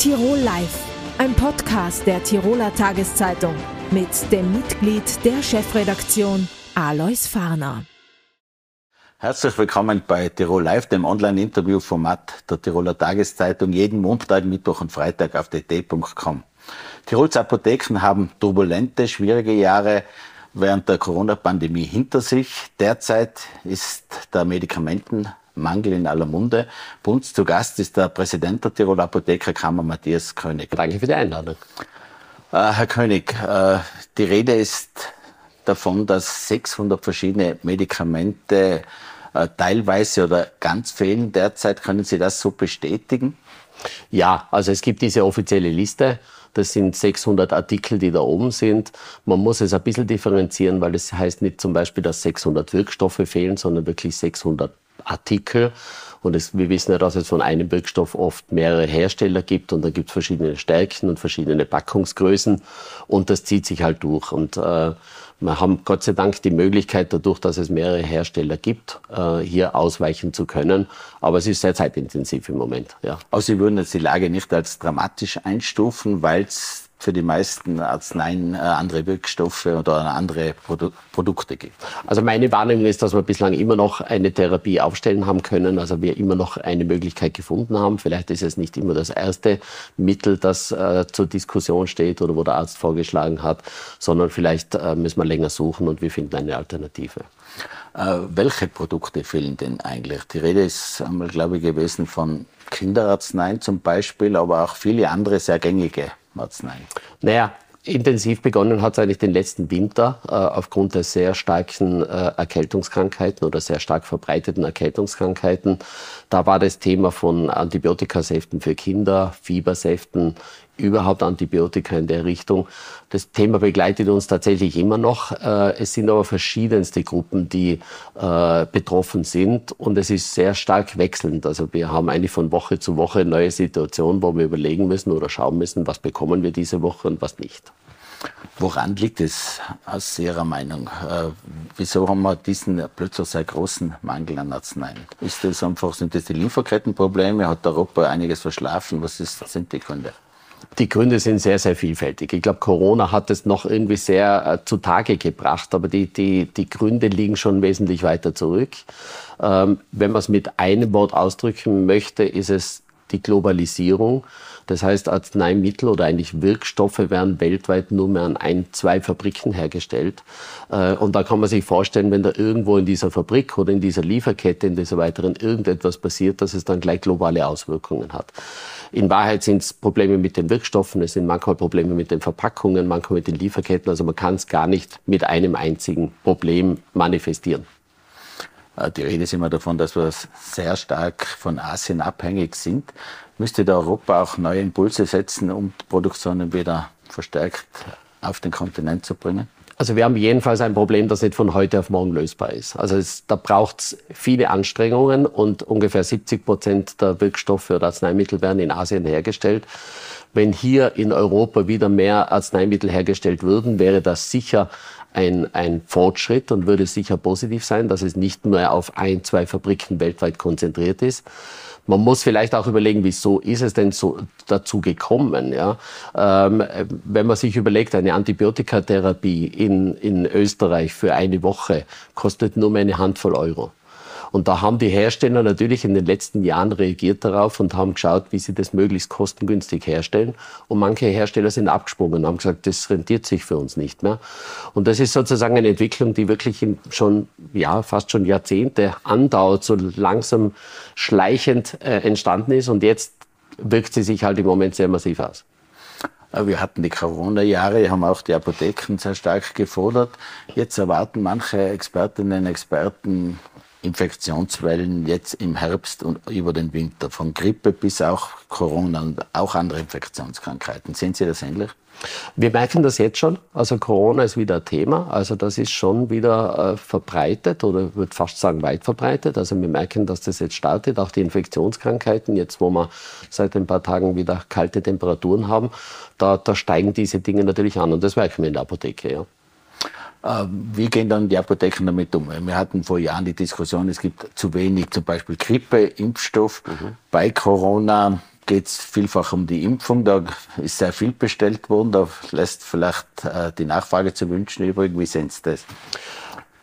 Tirol Live, ein Podcast der Tiroler Tageszeitung mit dem Mitglied der Chefredaktion Alois Farner. Herzlich willkommen bei Tirol Live, dem Online-Interview-Format der Tiroler Tageszeitung, jeden Montag, Mittwoch und Freitag auf dt.com. Tirols Apotheken haben turbulente, schwierige Jahre während der Corona-Pandemie hinter sich. Derzeit ist der Medikamentenmangel in aller Munde. Bei uns zu Gast ist der Präsident der Tiroler Apothekerkammer, Matthias König. Danke für die Einladung. Äh, Herr König, äh, die Rede ist davon, dass 600 verschiedene Medikamente äh, teilweise oder ganz fehlen derzeit. Können Sie das so bestätigen? Ja, also es gibt diese offizielle Liste. Das sind 600 Artikel, die da oben sind. Man muss es ein bisschen differenzieren, weil es das heißt nicht zum Beispiel, dass 600 Wirkstoffe fehlen, sondern wirklich 600 Artikel. Und es, wir wissen ja, dass es von einem Wirkstoff oft mehrere Hersteller gibt und da gibt es verschiedene Stärken und verschiedene Packungsgrößen und das zieht sich halt durch. Und äh, wir haben Gott sei Dank die Möglichkeit, dadurch, dass es mehrere Hersteller gibt, äh, hier ausweichen zu können. Aber es ist sehr zeitintensiv im Moment. Ja. Also Sie würden jetzt die Lage nicht als dramatisch einstufen, weil es für die meisten Arzneien äh, andere Wirkstoffe oder andere Produ Produkte gibt? Also meine Warnung ist, dass wir bislang immer noch eine Therapie aufstellen haben können, also wir immer noch eine Möglichkeit gefunden haben. Vielleicht ist es nicht immer das erste Mittel, das äh, zur Diskussion steht oder wo der Arzt vorgeschlagen hat, sondern vielleicht äh, müssen wir länger suchen und wir finden eine Alternative. Äh, welche Produkte fehlen denn eigentlich? Die Rede ist einmal, glaube ich, gewesen von Kinderarzneien zum Beispiel, aber auch viele andere sehr gängige Arzneien? Naja, intensiv begonnen hat es eigentlich den letzten Winter äh, aufgrund der sehr starken äh, Erkältungskrankheiten oder sehr stark verbreiteten Erkältungskrankheiten. Da war das Thema von Antibiotikasäften für Kinder, Fiebersäften, überhaupt Antibiotika in der Richtung. Das Thema begleitet uns tatsächlich immer noch. Äh, es sind aber verschiedenste Gruppen, die äh, betroffen sind und es ist sehr stark wechselnd. Also wir haben eigentlich von Woche zu Woche neue Situationen, wo wir überlegen müssen oder schauen müssen, was bekommen wir diese Woche und was nicht. Woran liegt es aus Ihrer Meinung? Äh, wieso haben wir diesen plötzlich sehr großen Mangel an Arzneien? Ist das einfach, sind das die Lieferkettenprobleme? Hat Europa einiges verschlafen? Was ist, sind die Gründe? Die Gründe sind sehr, sehr vielfältig. Ich glaube, Corona hat es noch irgendwie sehr äh, zutage gebracht, aber die, die, die Gründe liegen schon wesentlich weiter zurück. Ähm, wenn man es mit einem Wort ausdrücken möchte, ist es die Globalisierung. Das heißt, Arzneimittel oder eigentlich Wirkstoffe werden weltweit nur mehr an ein, zwei Fabriken hergestellt. Äh, und da kann man sich vorstellen, wenn da irgendwo in dieser Fabrik oder in dieser Lieferkette, in dieser weiteren irgendetwas passiert, dass es dann gleich globale Auswirkungen hat. In Wahrheit sind es Probleme mit den Wirkstoffen, es sind manchmal Probleme mit den Verpackungen, manchmal mit den Lieferketten. Also man kann es gar nicht mit einem einzigen Problem manifestieren. Äh, die Rede ist immer davon, dass wir sehr stark von Asien abhängig sind. Müsste da Europa auch neue Impulse setzen, um Produktionen wieder verstärkt auf den Kontinent zu bringen? Also wir haben jedenfalls ein Problem, das nicht von heute auf morgen lösbar ist. Also es, da braucht es viele Anstrengungen und ungefähr 70 Prozent der Wirkstoffe oder Arzneimittel werden in Asien hergestellt. Wenn hier in Europa wieder mehr Arzneimittel hergestellt würden, wäre das sicher ein, ein Fortschritt und würde sicher positiv sein, dass es nicht nur auf ein, zwei Fabriken weltweit konzentriert ist. Man muss vielleicht auch überlegen, wieso ist es denn so dazu gekommen? Ja? Ähm, wenn man sich überlegt, eine Antibiotikatherapie in, in Österreich für eine Woche kostet nur eine Handvoll Euro. Und da haben die Hersteller natürlich in den letzten Jahren reagiert darauf und haben geschaut, wie sie das möglichst kostengünstig herstellen. Und manche Hersteller sind abgesprungen und haben gesagt, das rentiert sich für uns nicht mehr. Und das ist sozusagen eine Entwicklung, die wirklich schon, ja, fast schon Jahrzehnte andauert, so langsam schleichend äh, entstanden ist. Und jetzt wirkt sie sich halt im Moment sehr massiv aus. Wir hatten die Corona-Jahre, haben auch die Apotheken sehr stark gefordert. Jetzt erwarten manche Expertinnen und Experten Infektionswellen jetzt im Herbst und über den Winter, von Grippe bis auch Corona und auch andere Infektionskrankheiten. Sehen Sie das ähnlich? Wir merken das jetzt schon. Also Corona ist wieder ein Thema. Also das ist schon wieder äh, verbreitet oder würde fast sagen weit verbreitet. Also wir merken, dass das jetzt startet. Auch die Infektionskrankheiten, jetzt wo wir seit ein paar Tagen wieder kalte Temperaturen haben, da, da steigen diese Dinge natürlich an. Und das merken wir in der Apotheke, ja. Äh, wie gehen dann die Apotheken damit um? Wir hatten vor Jahren die Diskussion, es gibt zu wenig zum Beispiel Grippe-Impfstoff. Mhm. Bei Corona geht es vielfach um die Impfung. Da ist sehr viel bestellt worden. Da lässt vielleicht äh, die Nachfrage zu wünschen übrig. Wie sehen Sie das?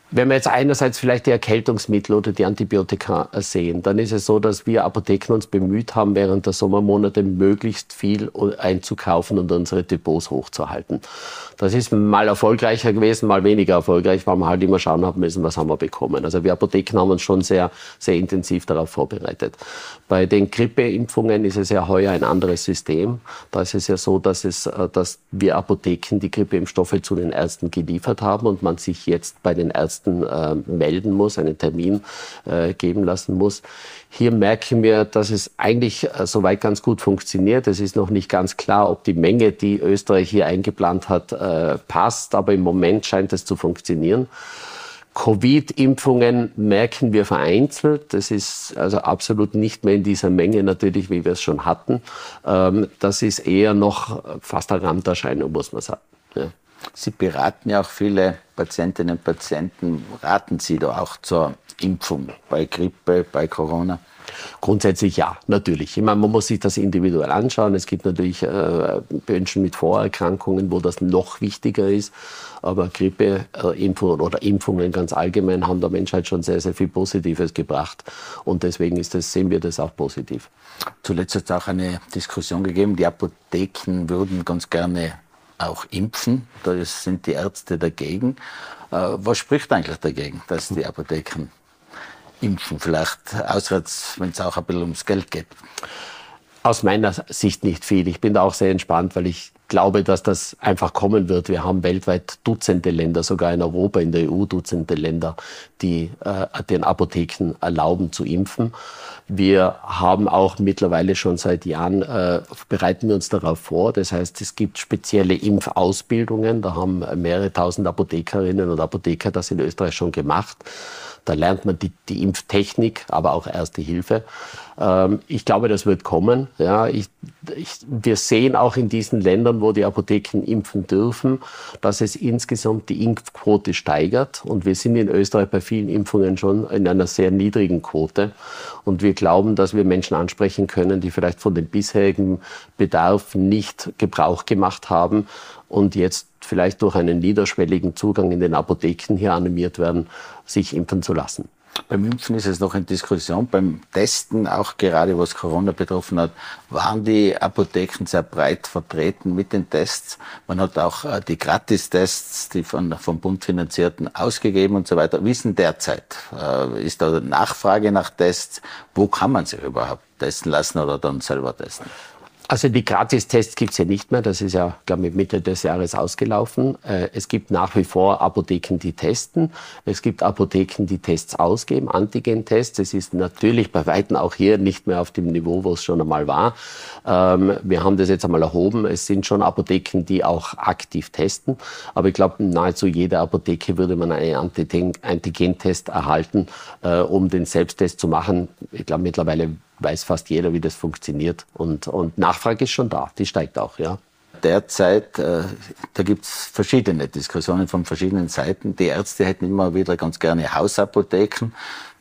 Wenn wir jetzt einerseits vielleicht die Erkältungsmittel oder die Antibiotika sehen, dann ist es so, dass wir Apotheken uns bemüht haben, während der Sommermonate möglichst viel einzukaufen und unsere Depots hochzuhalten. Das ist mal erfolgreicher gewesen, mal weniger erfolgreich, weil wir halt immer schauen haben müssen, was haben wir bekommen. Also wir Apotheken haben uns schon sehr, sehr intensiv darauf vorbereitet. Bei den Grippeimpfungen ist es ja heuer ein anderes System. Da ist es ja so, dass, es, äh, dass wir Apotheken die Grippeimpfstoffe zu den Ärzten geliefert haben und man sich jetzt bei den Ärzten Ärzten äh, melden muss, einen Termin äh, geben lassen muss. Hier merken wir, dass es eigentlich äh, soweit ganz gut funktioniert. Es ist noch nicht ganz klar, ob die Menge, die Österreich hier eingeplant hat, äh, passt, aber im Moment scheint es zu funktionieren. Covid-Impfungen merken wir vereinzelt. Das ist also absolut nicht mehr in dieser Menge natürlich, wie wir es schon hatten. Ähm, das ist eher noch fast eine Randerscheinung, muss man sagen. Ja. Sie beraten ja auch viele Patientinnen und Patienten. Raten Sie da auch zur Impfung bei Grippe, bei Corona? Grundsätzlich ja, natürlich. Ich meine, man muss sich das individuell anschauen. Es gibt natürlich äh, Menschen mit Vorerkrankungen, wo das noch wichtiger ist. Aber Grippeimpfungen äh, oder Impfungen ganz allgemein haben der Menschheit schon sehr, sehr viel Positives gebracht. Und deswegen ist das, sehen wir das auch positiv. Zuletzt hat es auch eine Diskussion gegeben, die Apotheken würden ganz gerne auch impfen. Da sind die Ärzte dagegen. Äh, was spricht eigentlich dagegen, dass die Apotheken impfen? Vielleicht auswärts, wenn es auch ein bisschen ums Geld geht. Aus meiner Sicht nicht viel. Ich bin da auch sehr entspannt, weil ich glaube, dass das einfach kommen wird. Wir haben weltweit Dutzende Länder, sogar in Europa, in der EU Dutzende Länder, die äh, den Apotheken erlauben zu impfen. Wir haben auch mittlerweile schon seit Jahren, äh, bereiten wir uns darauf vor. Das heißt, es gibt spezielle Impfausbildungen. Da haben mehrere tausend Apothekerinnen und Apotheker das in Österreich schon gemacht. Da lernt man die, die Impftechnik, aber auch Erste Hilfe. Ähm, ich glaube, das wird kommen. Ja, ich, ich, wir sehen auch in diesen Ländern, wo die Apotheken impfen dürfen, dass es insgesamt die Impfquote steigert. Und wir sind in Österreich bei vielen Impfungen schon in einer sehr niedrigen Quote. Und wir glauben, dass wir Menschen ansprechen können, die vielleicht von dem bisherigen Bedarf nicht Gebrauch gemacht haben und jetzt vielleicht durch einen niederschwelligen Zugang in den Apotheken hier animiert werden, sich impfen zu lassen. Beim Impfen ist es noch in Diskussion. Beim Testen, auch gerade was Corona betroffen hat, waren die Apotheken sehr breit vertreten mit den Tests. Man hat auch äh, die Gratistests, die von, vom Bund finanzierten, ausgegeben und so weiter. Denn derzeit? Äh, ist da Nachfrage nach Tests? Wo kann man sich überhaupt testen lassen oder dann selber testen? Also die Gratistests gibt es ja nicht mehr. Das ist ja, glaube ich, Mitte des Jahres ausgelaufen. Äh, es gibt nach wie vor Apotheken, die testen. Es gibt Apotheken, die Tests ausgeben, Antigen-Tests. Es ist natürlich bei Weitem auch hier nicht mehr auf dem Niveau, wo es schon einmal war. Ähm, wir haben das jetzt einmal erhoben. Es sind schon Apotheken, die auch aktiv testen. Aber ich glaube, nahezu jede Apotheke würde man einen Antigen-Test erhalten, äh, um den Selbsttest zu machen. Ich glaube, mittlerweile weiß fast jeder, wie das funktioniert. Und, und Nachfrage ist schon da, die steigt auch, ja. Derzeit, äh, da gibt's verschiedene Diskussionen von verschiedenen Seiten. Die Ärzte hätten immer wieder ganz gerne Hausapotheken.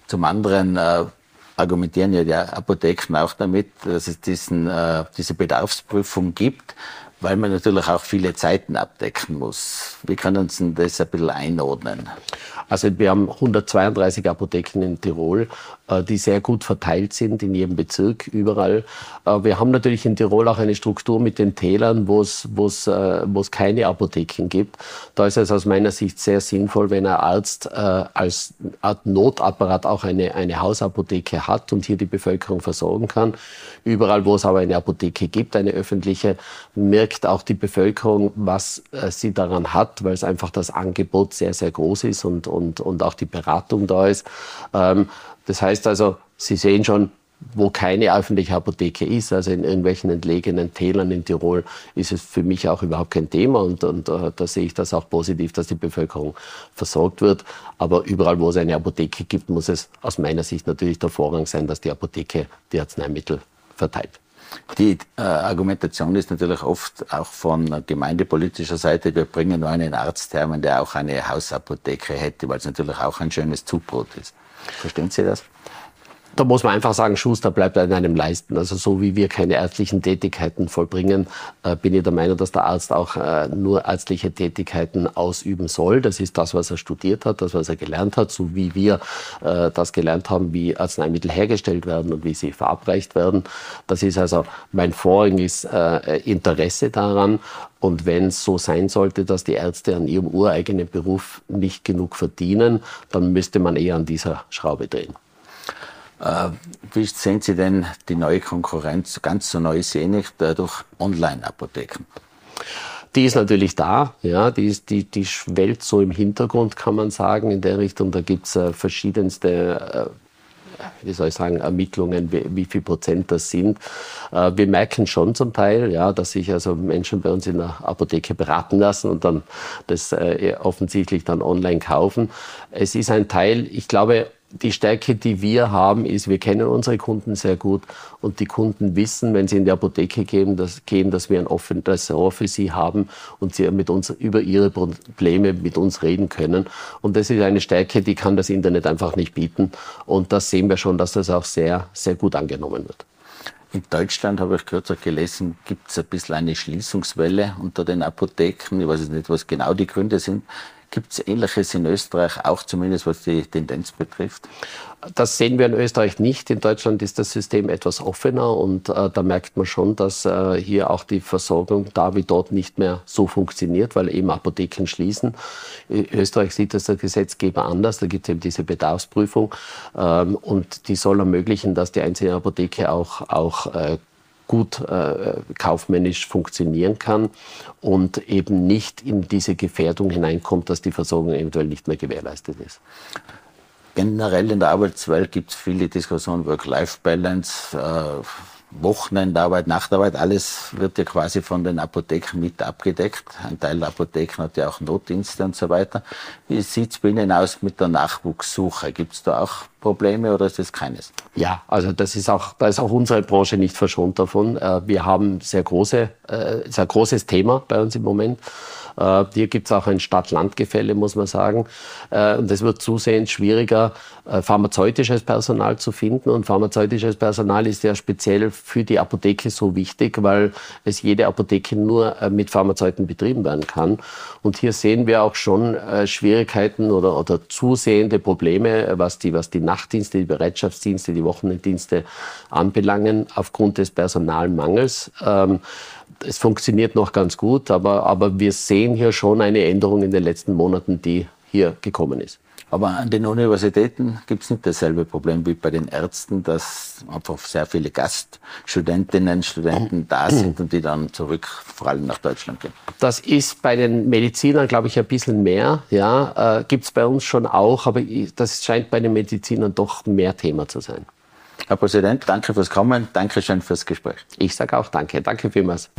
Zum anderen äh, argumentieren ja die Apotheken auch damit, dass es diesen, äh, diese Bedarfsprüfung gibt, weil man natürlich auch viele Zeiten abdecken muss. Wie können Sie das ein bisschen einordnen? Also wir haben 132 Apotheken in Tirol, äh, die sehr gut verteilt sind in jedem Bezirk, überall. Äh, wir haben natürlich in Tirol auch eine Struktur mit den Tälern, wo es, wo es, äh, wo es keine Apotheken gibt. Da ist es aus meiner Sicht sehr sinnvoll, wenn ein Arzt als Art Notapparat auch eine, eine Hausapotheke hat und hier die Bevölkerung versorgen kann. Überall, wo es aber eine Apotheke gibt, eine öffentliche, merkt auch die Bevölkerung, was sie daran hat, weil es einfach das Angebot sehr, sehr groß ist und, und, und auch die Beratung da ist. Ähm, das heißt also, Sie sehen schon, wo keine öffentliche Apotheke ist, also in irgendwelchen entlegenen Tälern in Tirol, ist es für mich auch überhaupt kein Thema und, und uh, da sehe ich das auch positiv, dass die Bevölkerung versorgt wird. Aber überall, wo es eine Apotheke gibt, muss es aus meiner Sicht natürlich der Vorrang sein, dass die Apotheke die Arzneimittel verteilt. Die äh, Argumentation ist natürlich oft auch von gemeindepolitischer Seite, wir bringen nur einen Arzt her, der auch eine Hausapotheke hätte, weil es natürlich auch ein schönes Zubrot ist. Verstehen Sie das? Da muss man einfach sagen, Schuster bleibt an einem leisten. Also so wie wir keine ärztlichen Tätigkeiten vollbringen, äh, bin ich der Meinung, dass der Arzt auch äh, nur ärztliche Tätigkeiten ausüben soll. Das ist das, was er studiert hat, das, was er gelernt hat, so wie wir äh, das gelernt haben, wie Arzneimittel hergestellt werden und wie sie verabreicht werden. Das ist also mein vorrangiges Interesse daran. Und wenn es so sein sollte, dass die Ärzte an ihrem ureigenen Beruf nicht genug verdienen, dann müsste man eher an dieser Schraube drehen. Äh, wie sehen Sie denn die neue Konkurrenz, ganz so neu sehe ich, durch Online-Apotheken? Die ist natürlich da, ja, die, ist, die, die schwellt so im Hintergrund, kann man sagen, in der Richtung. Da gibt es äh, verschiedenste äh, wie soll ich sagen, Ermittlungen, wie, wie, viel Prozent das sind. Äh, wir merken schon zum Teil, ja, dass sich also Menschen bei uns in der Apotheke beraten lassen und dann das äh, offensichtlich dann online kaufen. Es ist ein Teil, ich glaube, die Stärke, die wir haben, ist, wir kennen unsere Kunden sehr gut und die Kunden wissen, wenn sie in die Apotheke gehen, dass, gehen, dass wir ein offenes Restaurant für sie haben und sie mit uns über ihre Probleme mit uns reden können. Und das ist eine Stärke, die kann das Internet einfach nicht bieten. Und das sehen wir schon, dass das auch sehr, sehr gut angenommen wird. In Deutschland habe ich kürzlich gelesen, gibt es ein bisschen eine Schließungswelle unter den Apotheken. Ich weiß nicht, was genau die Gründe sind. Gibt es Ähnliches in Österreich, auch zumindest was die Tendenz betrifft? Das sehen wir in Österreich nicht. In Deutschland ist das System etwas offener und äh, da merkt man schon, dass äh, hier auch die Versorgung da wie dort nicht mehr so funktioniert, weil eben Apotheken schließen. In Österreich sieht das der Gesetzgeber anders. Da gibt es eben diese Bedarfsprüfung ähm, und die soll ermöglichen, dass die einzelne Apotheke auch, auch äh, gut äh, kaufmännisch funktionieren kann und eben nicht in diese Gefährdung hineinkommt, dass die Versorgung eventuell nicht mehr gewährleistet ist. Generell in der Arbeitswelt gibt es viele Diskussionen, Work-Life-Balance, äh, Wochenendarbeit, Nachtarbeit, alles wird ja quasi von den Apotheken mit abgedeckt. Ein Teil der Apotheken hat ja auch Notdienste und so weiter. Wie sieht es bei Ihnen aus mit der Nachwuchssuche? Gibt es da auch Probleme oder ist das keines? Ja, also das ist auch, da ist auch unsere Branche nicht verschont davon. Äh, wir haben sehr große, äh, sehr großes Thema bei uns im Moment. Äh, hier gibt es auch ein Stadt-Land-Gefälle, muss man sagen. Äh, und es wird zusehends schwieriger, äh, pharmazeutisches Personal zu finden. Und pharmazeutisches Personal ist ja speziell für die Apotheke so wichtig, weil es jede Apotheke nur mit Pharmazeuten betrieben werden kann. Und hier sehen wir auch schon Schwierigkeiten oder, oder zusehende Probleme, was die, was die Nachtdienste, die Bereitschaftsdienste, die Wochenenddienste anbelangen, aufgrund des Personalmangels. Es funktioniert noch ganz gut, aber, aber wir sehen hier schon eine Änderung in den letzten Monaten, die hier gekommen ist. Aber an den Universitäten gibt es nicht dasselbe Problem wie bei den Ärzten, dass einfach sehr viele Gaststudentinnen, Studenten da sind und die dann zurück vor allem nach Deutschland gehen. Das ist bei den Medizinern, glaube ich, ein bisschen mehr. Ja, äh, gibt es bei uns schon auch, aber das scheint bei den Medizinern doch mehr Thema zu sein. Herr Präsident, danke fürs Kommen, danke schön fürs Gespräch. Ich sage auch danke, danke vielmals.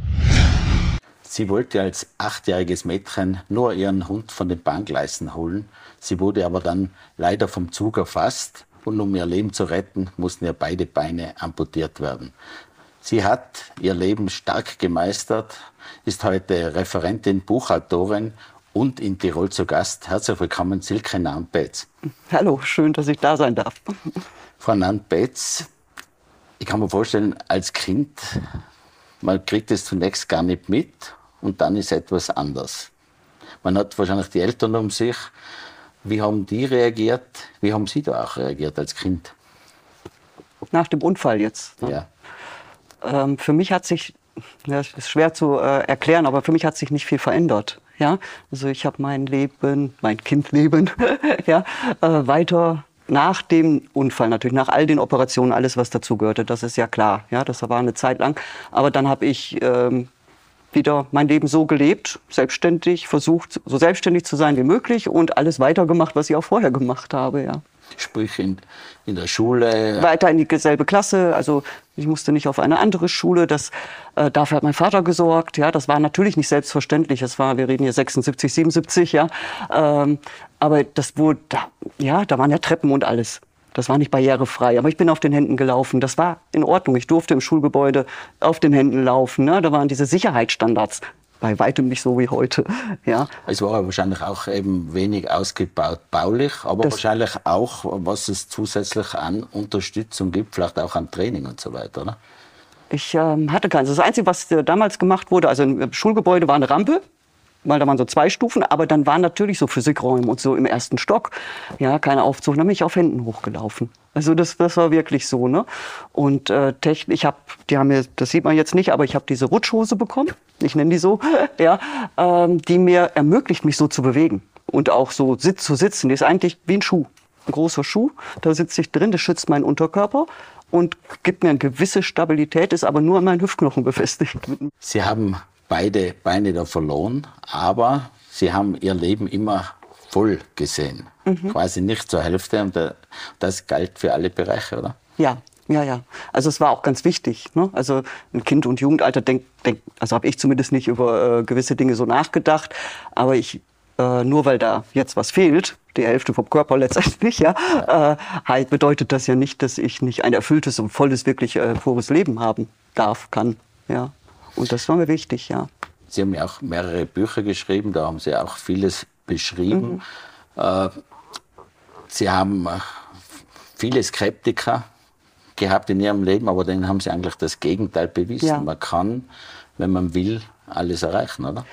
Sie wollte als achtjähriges Mädchen nur ihren Hund von den Bahngleisen holen. Sie wurde aber dann leider vom Zug erfasst und um ihr Leben zu retten, mussten ihr beide Beine amputiert werden. Sie hat ihr Leben stark gemeistert, ist heute Referentin, Buchautorin und in Tirol zu Gast. Herzlich willkommen, Silke Nampetz. Hallo, schön, dass ich da sein darf. Frau Nant-Betz, ich kann mir vorstellen, als Kind, man kriegt es zunächst gar nicht mit und dann ist etwas anders. Man hat wahrscheinlich die Eltern um sich. Wie haben die reagiert? Wie haben Sie da auch reagiert als Kind? Nach dem Unfall jetzt. Ne? Ja. Ähm, für mich hat sich, das ist schwer zu äh, erklären, aber für mich hat sich nicht viel verändert. Ja, also ich habe mein Leben, mein Kindleben, ja, äh, weiter nach dem Unfall natürlich, nach all den Operationen, alles was dazugehörte, das ist ja klar. Ja, das war eine Zeit lang. Aber dann habe ich ähm, wieder mein Leben so gelebt, selbstständig, versucht, so selbstständig zu sein wie möglich und alles weitergemacht, was ich auch vorher gemacht habe. Ja. Sprich in, in der Schule. Weiter in dieselbe Klasse. Also ich musste nicht auf eine andere Schule. Das, äh, dafür hat mein Vater gesorgt. Ja, das war natürlich nicht selbstverständlich. Es war, wir reden hier 76, 77, ja. Ähm, aber das wurde, da, ja, da waren ja Treppen und alles. Das war nicht barrierefrei, aber ich bin auf den Händen gelaufen. Das war in Ordnung. Ich durfte im Schulgebäude auf den Händen laufen. Ne? Da waren diese Sicherheitsstandards bei weitem nicht so wie heute. Ja. Es war wahrscheinlich auch eben wenig ausgebaut baulich, aber das wahrscheinlich auch, was es zusätzlich an Unterstützung gibt, vielleicht auch an Training und so weiter, oder? Ich ähm, hatte keins. Das Einzige, was äh, damals gemacht wurde, also im Schulgebäude war eine Rampe, weil da waren so zwei Stufen, aber dann waren natürlich so Physikräume und so im ersten Stock, ja, keine Aufzug, dann bin ich auf Händen hochgelaufen. Also das, das war wirklich so, ne? Und äh, Technik, ich habe, die haben mir, das sieht man jetzt nicht, aber ich habe diese Rutschhose bekommen, ich nenne die so, ja, ähm, die mir ermöglicht, mich so zu bewegen und auch so sit zu sitzen. Die ist eigentlich wie ein Schuh, ein großer Schuh. Da sitze ich drin, das schützt meinen Unterkörper und gibt mir eine gewisse Stabilität, ist aber nur an meinen Hüftknochen befestigt. Sie haben beide Beine da verloren, aber Sie haben Ihr Leben immer voll gesehen. Mhm. Quasi nicht zur Hälfte. Und das galt für alle Bereiche, oder? Ja, ja, ja. Also es war auch ganz wichtig. Ne? Also ein Kind und Jugendalter denkt, denk, also habe ich zumindest nicht über äh, gewisse Dinge so nachgedacht. Aber ich, äh, nur weil da jetzt was fehlt, die Hälfte vom Körper letztendlich, ja, ja. Äh, halt bedeutet das ja nicht, dass ich nicht ein erfülltes und volles, wirklich äh, pures Leben haben darf, kann. Ja. Und das war mir wichtig, ja. Sie haben ja auch mehrere Bücher geschrieben, da haben Sie auch vieles beschrieben. Mhm. Äh, Sie haben viele Skeptiker gehabt in Ihrem Leben, aber denen haben Sie eigentlich das Gegenteil bewiesen. Ja. Man kann, wenn man will, alles erreichen, oder?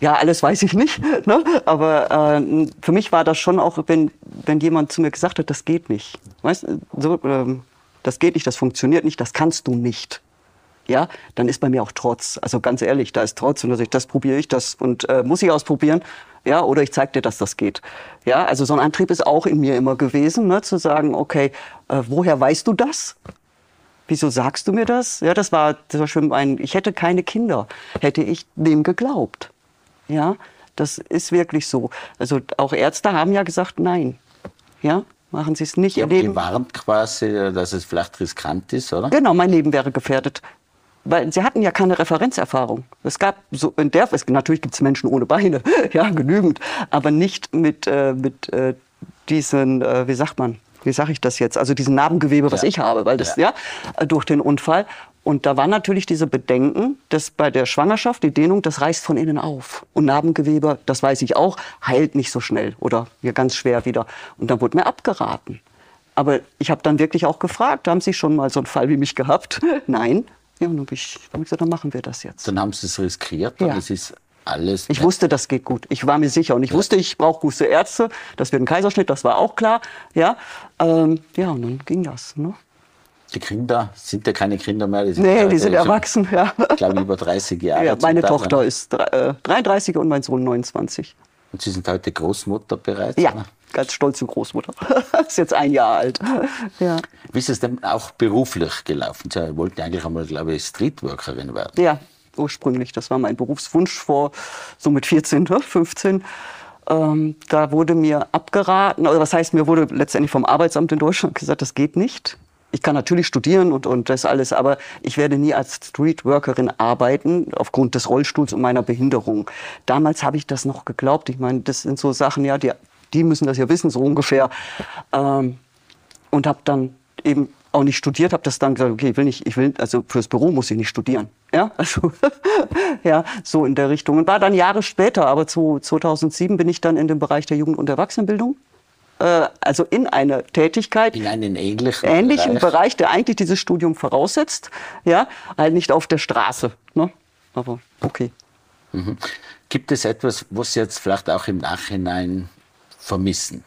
Ja, alles weiß ich nicht. Ne? Aber äh, für mich war das schon auch, wenn, wenn jemand zu mir gesagt hat, das geht nicht. Weißt, so, äh, das geht nicht, das funktioniert nicht, das kannst du nicht ja, dann ist bei mir auch Trotz. Also ganz ehrlich, da ist Trotz und das probiere ich das und äh, muss ich ausprobieren. Ja, oder ich zeige dir, dass das geht. Ja, also so ein Antrieb ist auch in mir immer gewesen, ne, zu sagen, okay, äh, woher weißt du das? Wieso sagst du mir das? Ja, das war zum Beispiel ein, ich hätte keine Kinder, hätte ich dem geglaubt. Ja, das ist wirklich so. Also auch Ärzte haben ja gesagt, nein. Ja, machen Sie es nicht. Die haben gewarnt quasi, dass es vielleicht riskant ist, oder? Genau, mein Leben wäre gefährdet weil sie hatten ja keine Referenzerfahrung. Es gab so in der natürlich gibt es Menschen ohne Beine, ja genügend, aber nicht mit äh, mit äh, diesen äh, wie sagt man wie sage ich das jetzt also diesen Narbengewebe was ja. ich habe weil das ja. ja durch den Unfall und da waren natürlich diese Bedenken, dass bei der Schwangerschaft die Dehnung das reißt von innen auf und Narbengewebe das weiß ich auch heilt nicht so schnell oder ja ganz schwer wieder und dann wurde mir abgeraten. Aber ich habe dann wirklich auch gefragt, haben Sie schon mal so einen Fall wie mich gehabt? Nein, ja, und dann habe ich, hab ich gesagt, dann machen wir das jetzt. Dann haben Sie es riskiert ja. es ist alles. Ich wusste, das geht gut. Ich war mir sicher und ich ja. wusste, ich brauche gute Ärzte. Das wird ein Kaiserschnitt, das war auch klar. Ja, ähm, ja und dann ging das. Ne? Die Kinder sind ja keine Kinder mehr. Die sind nee, die sind erwachsen, ja. Ich glaube, über 30 Jahre. Ja, meine Tochter ist äh, 33 und mein Sohn 29. Und Sie sind heute Großmutter bereits? Ja. Oder? Ganz stolze Großmutter. ist jetzt ein Jahr alt. Ja. Wie ist es denn auch beruflich gelaufen? Sie wollten eigentlich einmal, glaube ich, Streetworkerin werden. Ja, ursprünglich. Das war mein Berufswunsch vor so mit 14, 15. Ne, ähm, da wurde mir abgeraten, oder was heißt, mir wurde letztendlich vom Arbeitsamt in Deutschland gesagt, das geht nicht. Ich kann natürlich studieren und, und das alles, aber ich werde nie als Streetworkerin arbeiten, aufgrund des Rollstuhls und meiner Behinderung. Damals habe ich das noch geglaubt. Ich meine, das sind so Sachen, ja, die die müssen das ja wissen, so ungefähr. Ähm, und habe dann eben auch nicht studiert, habe das dann gesagt, okay, ich will nicht, ich will, also fürs Büro muss ich nicht studieren. Ja, also, ja, so in der Richtung. Und war dann Jahre später, aber zu 2007 bin ich dann in dem Bereich der Jugend- und Erwachsenenbildung äh, also in eine Tätigkeit. In einen ähnlichen, ähnlichen Bereich. Bereich. der eigentlich dieses Studium voraussetzt. Ja, halt nicht auf der Straße. Ne? Aber okay. Mhm. Gibt es etwas, was jetzt vielleicht auch im Nachhinein vermissen,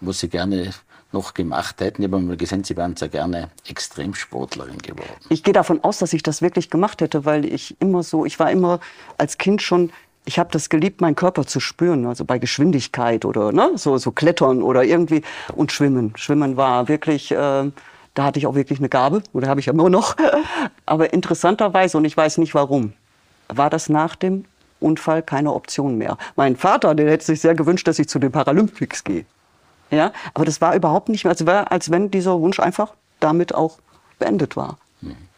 was Sie gerne noch gemacht hätten. Ich habe mal gesehen, Sie wären sehr gerne Extremsportlerin geworden. Ich gehe davon aus, dass ich das wirklich gemacht hätte, weil ich immer so, ich war immer als Kind schon, ich habe das geliebt, meinen Körper zu spüren, also bei Geschwindigkeit oder ne, so, so Klettern oder irgendwie und Schwimmen. Schwimmen war wirklich, äh, da hatte ich auch wirklich eine Gabe, oder habe ich ja immer noch. Aber interessanterweise, und ich weiß nicht warum, war das nach dem Unfall keine Option mehr. Mein Vater, der hätte sich sehr gewünscht, dass ich zu den Paralympics gehe. Ja, aber das war überhaupt nicht mehr, als, war, als wenn dieser Wunsch einfach damit auch beendet war.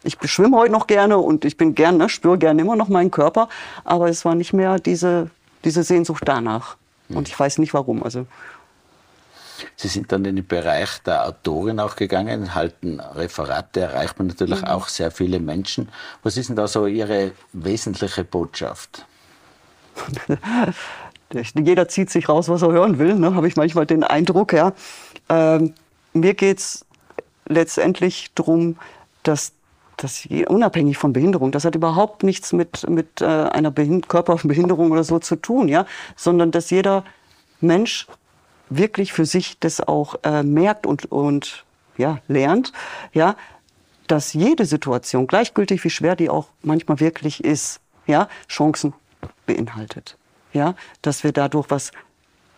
Ich schwimme heute noch gerne und ich bin gerne, ne, spüre gerne immer noch meinen Körper, aber es war nicht mehr diese, diese Sehnsucht danach. Und ich weiß nicht warum. Also Sie sind dann in den Bereich der Autorin auch gegangen, halten Referate, erreicht man natürlich mhm. auch sehr viele Menschen. Was ist denn da so Ihre wesentliche Botschaft? Jeder zieht sich raus, was er hören will, ne? habe ich manchmal den Eindruck. Ja. Ähm, mir geht es letztendlich darum, dass, dass unabhängig von Behinderung, das hat überhaupt nichts mit, mit äh, einer Behind Körperbehinderung oder so zu tun, ja? sondern dass jeder Mensch wirklich für sich das auch äh, merkt und, und ja, lernt, ja, dass jede Situation, gleichgültig wie schwer die auch manchmal wirklich ist, ja, Chancen beinhaltet. Ja, dass wir dadurch was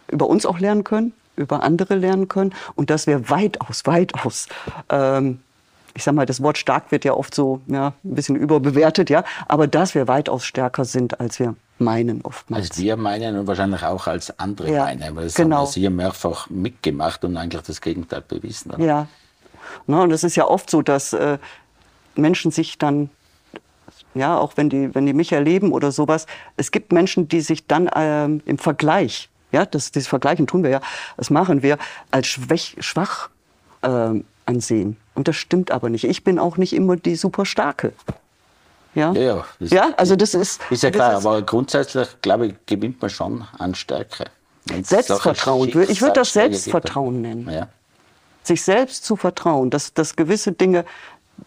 über uns auch lernen können, über andere lernen können und dass wir weitaus, weitaus, ähm, ich sag mal, das Wort stark wird ja oft so ja, ein bisschen überbewertet, ja, aber dass wir weitaus stärker sind, als wir meinen oftmals. Als wir meinen und wahrscheinlich auch als andere Ja, meinen, weil das genau. haben wir Sie mehrfach mitgemacht und eigentlich das Gegenteil bewiesen. Oder? Ja. Ne, und es ist ja oft so, dass äh, Menschen sich dann, ja, auch wenn die, wenn die mich erleben oder sowas, es gibt Menschen, die sich dann ähm, im Vergleich, ja, das, das Vergleichen tun wir ja, das machen wir, als schwach, schwach ähm, ansehen. Und das stimmt aber nicht. Ich bin auch nicht immer die super starke. Ja, Ja, ja, ja also das ist. Ist ja klar, ist- aber grundsätzlich, glaube ich, gewinnt man schon an Stärke. Wenn's Selbstvertrauen. Ich würde das. Selbstvertrauen nennen. Ja. sich selbst zu vertrauen, dass, dass gewisse Dinge,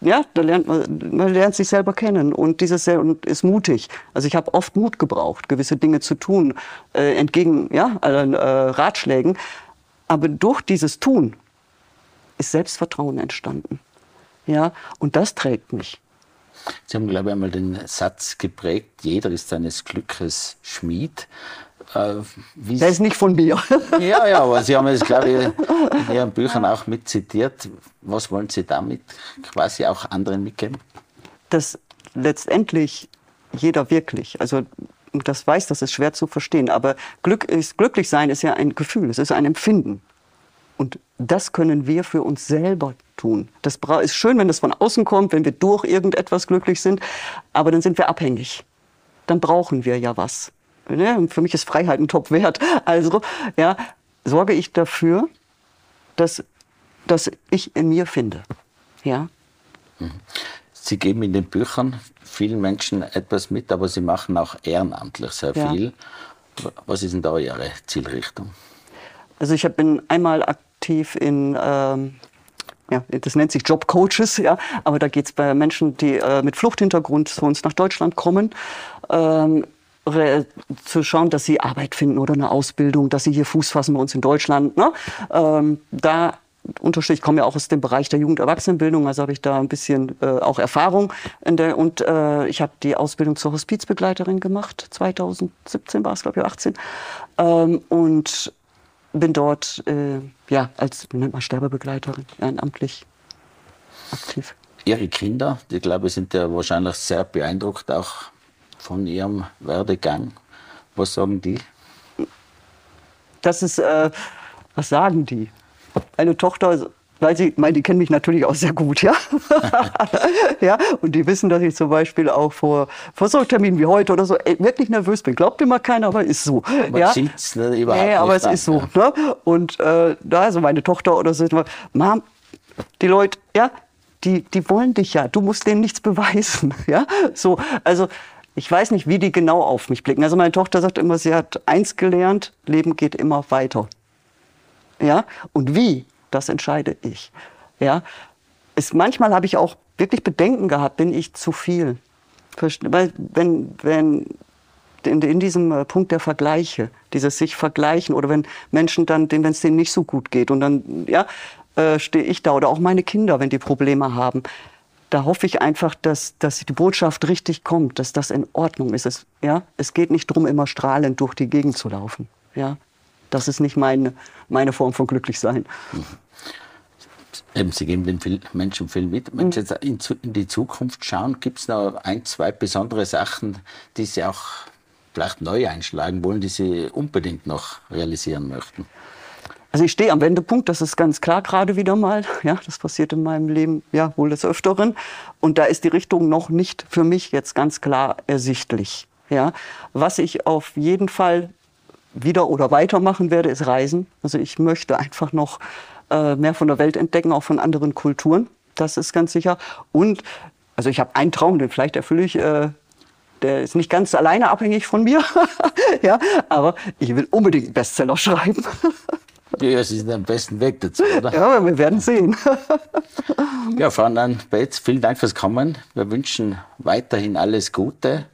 ja, da lernt man, man lernt sich selber kennen und dieses und ist mutig. Also ich habe oft Mut gebraucht, gewisse Dinge zu tun, äh, entgegen ja, allen äh, Ratschlägen. Aber durch dieses Tun ist Selbstvertrauen entstanden. Ja, und das trägt mich. Sie haben, glaube ich, einmal den Satz geprägt, jeder ist seines Glückes Schmied. Äh, Der ist nicht von mir. ja, ja, aber Sie haben es, glaube ich, in Ihren Büchern auch mit zitiert. Was wollen Sie damit quasi auch anderen mitgeben? dass letztendlich jeder wirklich, also das weiß, das ist schwer zu verstehen, aber Glück ist, glücklich sein ist ja ein Gefühl, es ist ein Empfinden. Und das können wir für uns selber tun. Das ist schön, wenn das von außen kommt, wenn wir durch irgendetwas glücklich sind, aber dann sind wir abhängig. Dann brauchen wir ja was. Ne? Für mich ist Freiheit ein Top-Wert. Also ja, sorge ich dafür, dass, dass ich in mir finde. Ja, Sie geben in den Büchern vielen Menschen etwas mit, aber Sie machen auch ehrenamtlich sehr Ja. viel. Was ist denn da Ihre Zielrichtung? Also ich bin einmal aktiv in, ähm, ja, das nennt sich Jobcoaches, ja, aber da geht es bei Menschen, die äh, mit Fluchthintergrund zu uns nach Deutschland kommen, ähm, zu schauen, dass sie Arbeit finden oder eine Ausbildung, dass sie hier Fuß fassen bei uns in Deutschland. Ne? Ähm, da unterstütze ich komme ja auch aus dem Bereich der Jugend-Erwachsenenbildung, also habe ich da ein bisschen äh, auch Erfahrung der und äh, ich habe die Ausbildung zur Hospizbegleiterin gemacht, 2017 war es glaube ich 18 ähm, und bin dort äh, ja als nennt man Sterbebegleiterin ehrenamtlich aktiv. Ihre Kinder, die glaube ich, sind ja wahrscheinlich sehr beeindruckt auch von Ihrem Werdegang. Was sagen die? Das ist äh, was sagen die? Eine Tochter weil sie, ich meine, die kennen mich natürlich auch sehr gut, ja. ja, und die wissen, dass ich zum Beispiel auch vor, vor so Terminen wie heute oder so ey, wirklich nervös bin. Glaubt immer keiner, aber ist so. Man ja? sieht's nicht überhaupt Nee, aber es an, ist so. Ne? Und äh, da, also meine Tochter oder so, Mom, die Leute, ja, die, die wollen dich ja. Du musst denen nichts beweisen. Ja, so, also ich weiß nicht, wie die genau auf mich blicken. Also meine Tochter sagt immer, sie hat eins gelernt: Leben geht immer weiter. Ja, und wie, das entscheide ich. Ja, es, manchmal habe ich auch wirklich Bedenken gehabt, bin ich zu viel. Weil wenn, wenn in, in diesem äh, Punkt der Vergleiche, dieses sich vergleichen oder wenn Menschen dann, wenn es denen nicht so gut geht und dann ja, äh, stehe ich da oder auch meine Kinder, wenn die Probleme haben, da hoffe ich einfach, dass, dass die Botschaft richtig kommt, dass das in Ordnung ist. Es, ja? es geht nicht darum, immer strahlend durch die Gegend zu laufen. Ja? Das ist nicht meine, meine Form von Glücklichsein. Eben, Sie geben den viel, Menschen viel mit. Wenn Sie jetzt in, in die Zukunft schauen, gibt es noch ein, zwei besondere Sachen, die Sie auch vielleicht neu einschlagen wollen, die Sie unbedingt noch realisieren möchten? Also ich stehe am Wendepunkt, das ist ganz klar gerade wieder mal. Ja, das passiert in meinem Leben ja wohl des Öfteren. Und da ist die Richtung noch nicht für mich jetzt ganz klar ersichtlich. Ja, was ich auf jeden Fall wieder oder weitermachen werde, ist Reisen. Also ich möchte einfach noch äh, mehr von der Welt entdecken, auch von anderen Kulturen. Das ist ganz sicher. Und also ich habe einen Traum, den vielleicht erfülle ich. Äh, der ist nicht ganz alleine abhängig von mir, ja, aber ich will unbedingt Bestseller schreiben. Ja, Sie sind am besten Weg dazu, oder? Ja, wir werden sehen. Ja, Frau Nann-Betz, vielen Dank fürs Kommen. Wir wünschen weiterhin alles Gute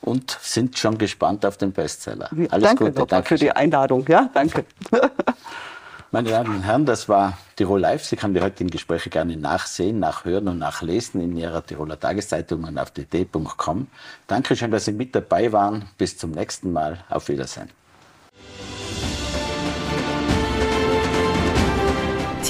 und sind schon gespannt auf den Bestseller. Alles danke Gute, danke für die Einladung. Ja, danke. Meine Damen und Herren, das war Tirol Live. Sie können die heutigen Gespräche gerne nachsehen, nachhören und nachlesen in Ihrer Tiroler Tageszeitung und auf dt.com. Dankeschön, dass Sie mit dabei waren. Bis zum nächsten Mal. Auf Wiedersehen.